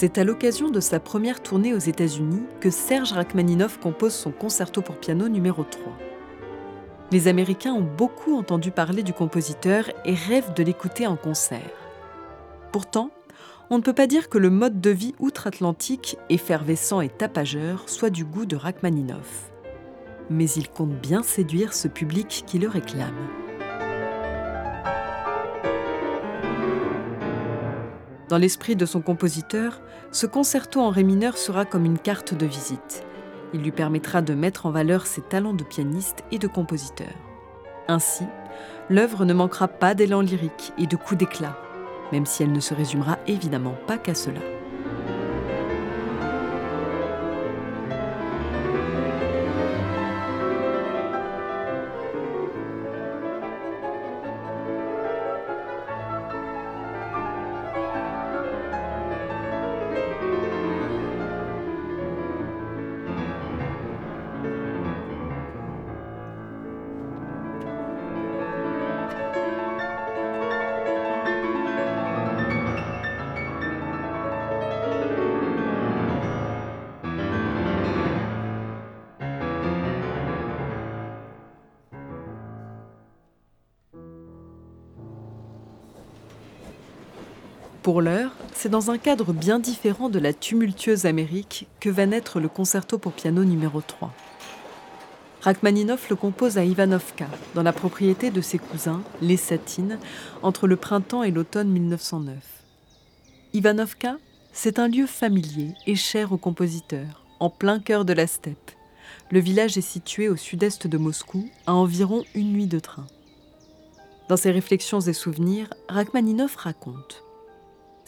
C'est à l'occasion de sa première tournée aux États-Unis que Serge Rachmaninoff compose son concerto pour piano numéro 3. Les Américains ont beaucoup entendu parler du compositeur et rêvent de l'écouter en concert. Pourtant, on ne peut pas dire que le mode de vie outre-Atlantique, effervescent et tapageur, soit du goût de Rachmaninoff. Mais il compte bien séduire ce public qui le réclame. Dans l'esprit de son compositeur, ce concerto en ré mineur sera comme une carte de visite. Il lui permettra de mettre en valeur ses talents de pianiste et de compositeur. Ainsi, l'œuvre ne manquera pas d'élan lyrique et de coups d'éclat, même si elle ne se résumera évidemment pas qu'à cela. Pour l'heure, c'est dans un cadre bien différent de la tumultueuse Amérique que va naître le concerto pour piano numéro 3. Rachmaninoff le compose à Ivanovka, dans la propriété de ses cousins, les Satines, entre le printemps et l'automne 1909. Ivanovka, c'est un lieu familier et cher au compositeur, en plein cœur de la steppe. Le village est situé au sud-est de Moscou, à environ une nuit de train. Dans ses réflexions et souvenirs, Rachmaninoff raconte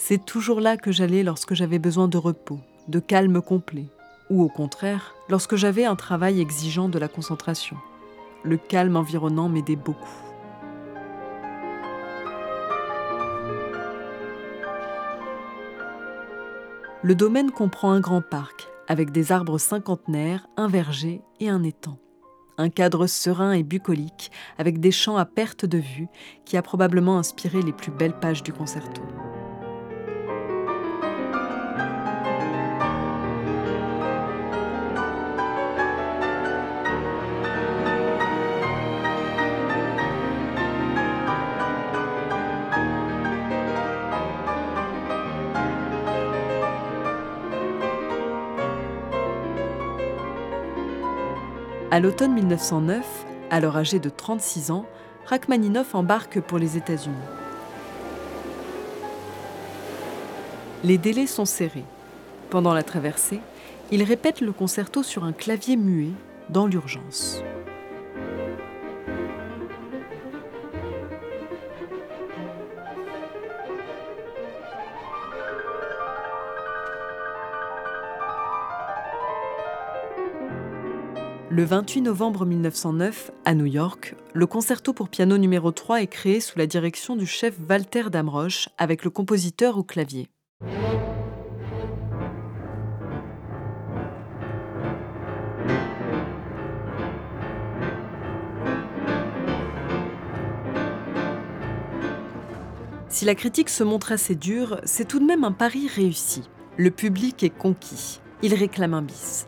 c'est toujours là que j'allais lorsque j'avais besoin de repos, de calme complet, ou au contraire, lorsque j'avais un travail exigeant de la concentration. Le calme environnant m'aidait beaucoup. Le domaine comprend un grand parc, avec des arbres cinquantenaires, un verger et un étang. Un cadre serein et bucolique, avec des champs à perte de vue, qui a probablement inspiré les plus belles pages du concerto. À l'automne 1909, alors âgé de 36 ans, Rachmaninoff embarque pour les États-Unis. Les délais sont serrés. Pendant la traversée, il répète le concerto sur un clavier muet dans l'urgence. Le 28 novembre 1909, à New York, le concerto pour piano numéro 3 est créé sous la direction du chef Walter Damrosch avec le compositeur au clavier. Si la critique se montre assez dure, c'est tout de même un pari réussi. Le public est conquis. Il réclame un bis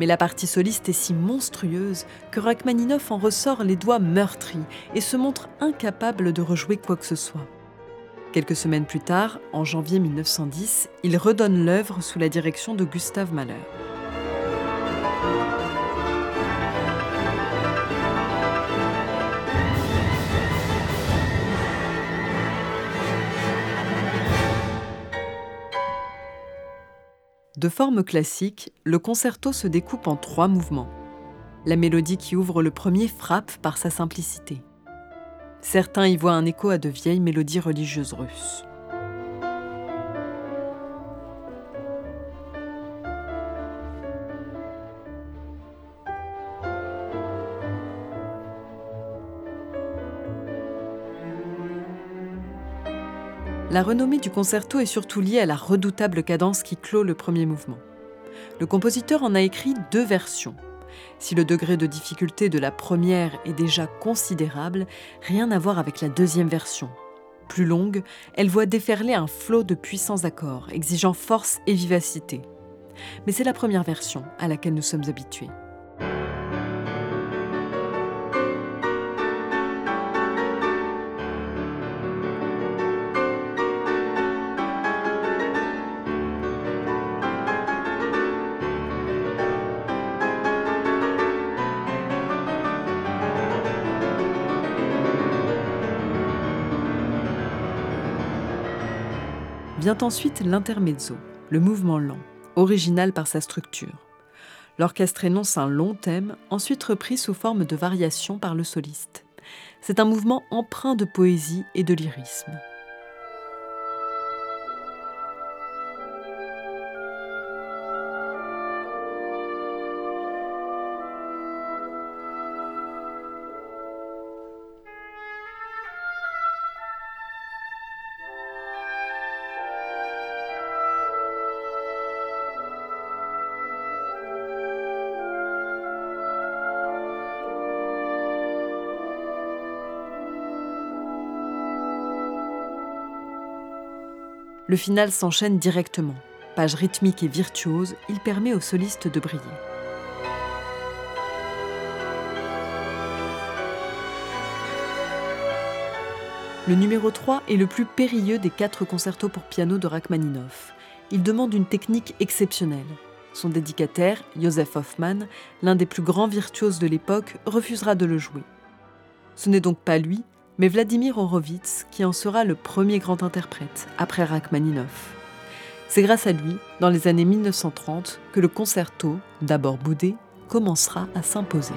mais la partie soliste est si monstrueuse que Rachmaninoff en ressort les doigts meurtris et se montre incapable de rejouer quoi que ce soit. Quelques semaines plus tard, en janvier 1910, il redonne l'œuvre sous la direction de Gustave Mahler. De forme classique, le concerto se découpe en trois mouvements. La mélodie qui ouvre le premier frappe par sa simplicité. Certains y voient un écho à de vieilles mélodies religieuses russes. La renommée du concerto est surtout liée à la redoutable cadence qui clôt le premier mouvement. Le compositeur en a écrit deux versions. Si le degré de difficulté de la première est déjà considérable, rien à voir avec la deuxième version. Plus longue, elle voit déferler un flot de puissants accords, exigeant force et vivacité. Mais c'est la première version à laquelle nous sommes habitués. Vient ensuite l'intermezzo, le mouvement lent, original par sa structure. L'orchestre énonce un long thème, ensuite repris sous forme de variation par le soliste. C'est un mouvement empreint de poésie et de lyrisme. Le final s'enchaîne directement. Page rythmique et virtuose, il permet au soliste de briller. Le numéro 3 est le plus périlleux des quatre concertos pour piano de Rachmaninoff. Il demande une technique exceptionnelle. Son dédicataire, Joseph Hoffmann, l'un des plus grands virtuoses de l'époque, refusera de le jouer. Ce n'est donc pas lui, mais Vladimir Horowitz qui en sera le premier grand interprète après Rachmaninoff. C'est grâce à lui, dans les années 1930, que le concerto, d'abord boudé, commencera à s'imposer.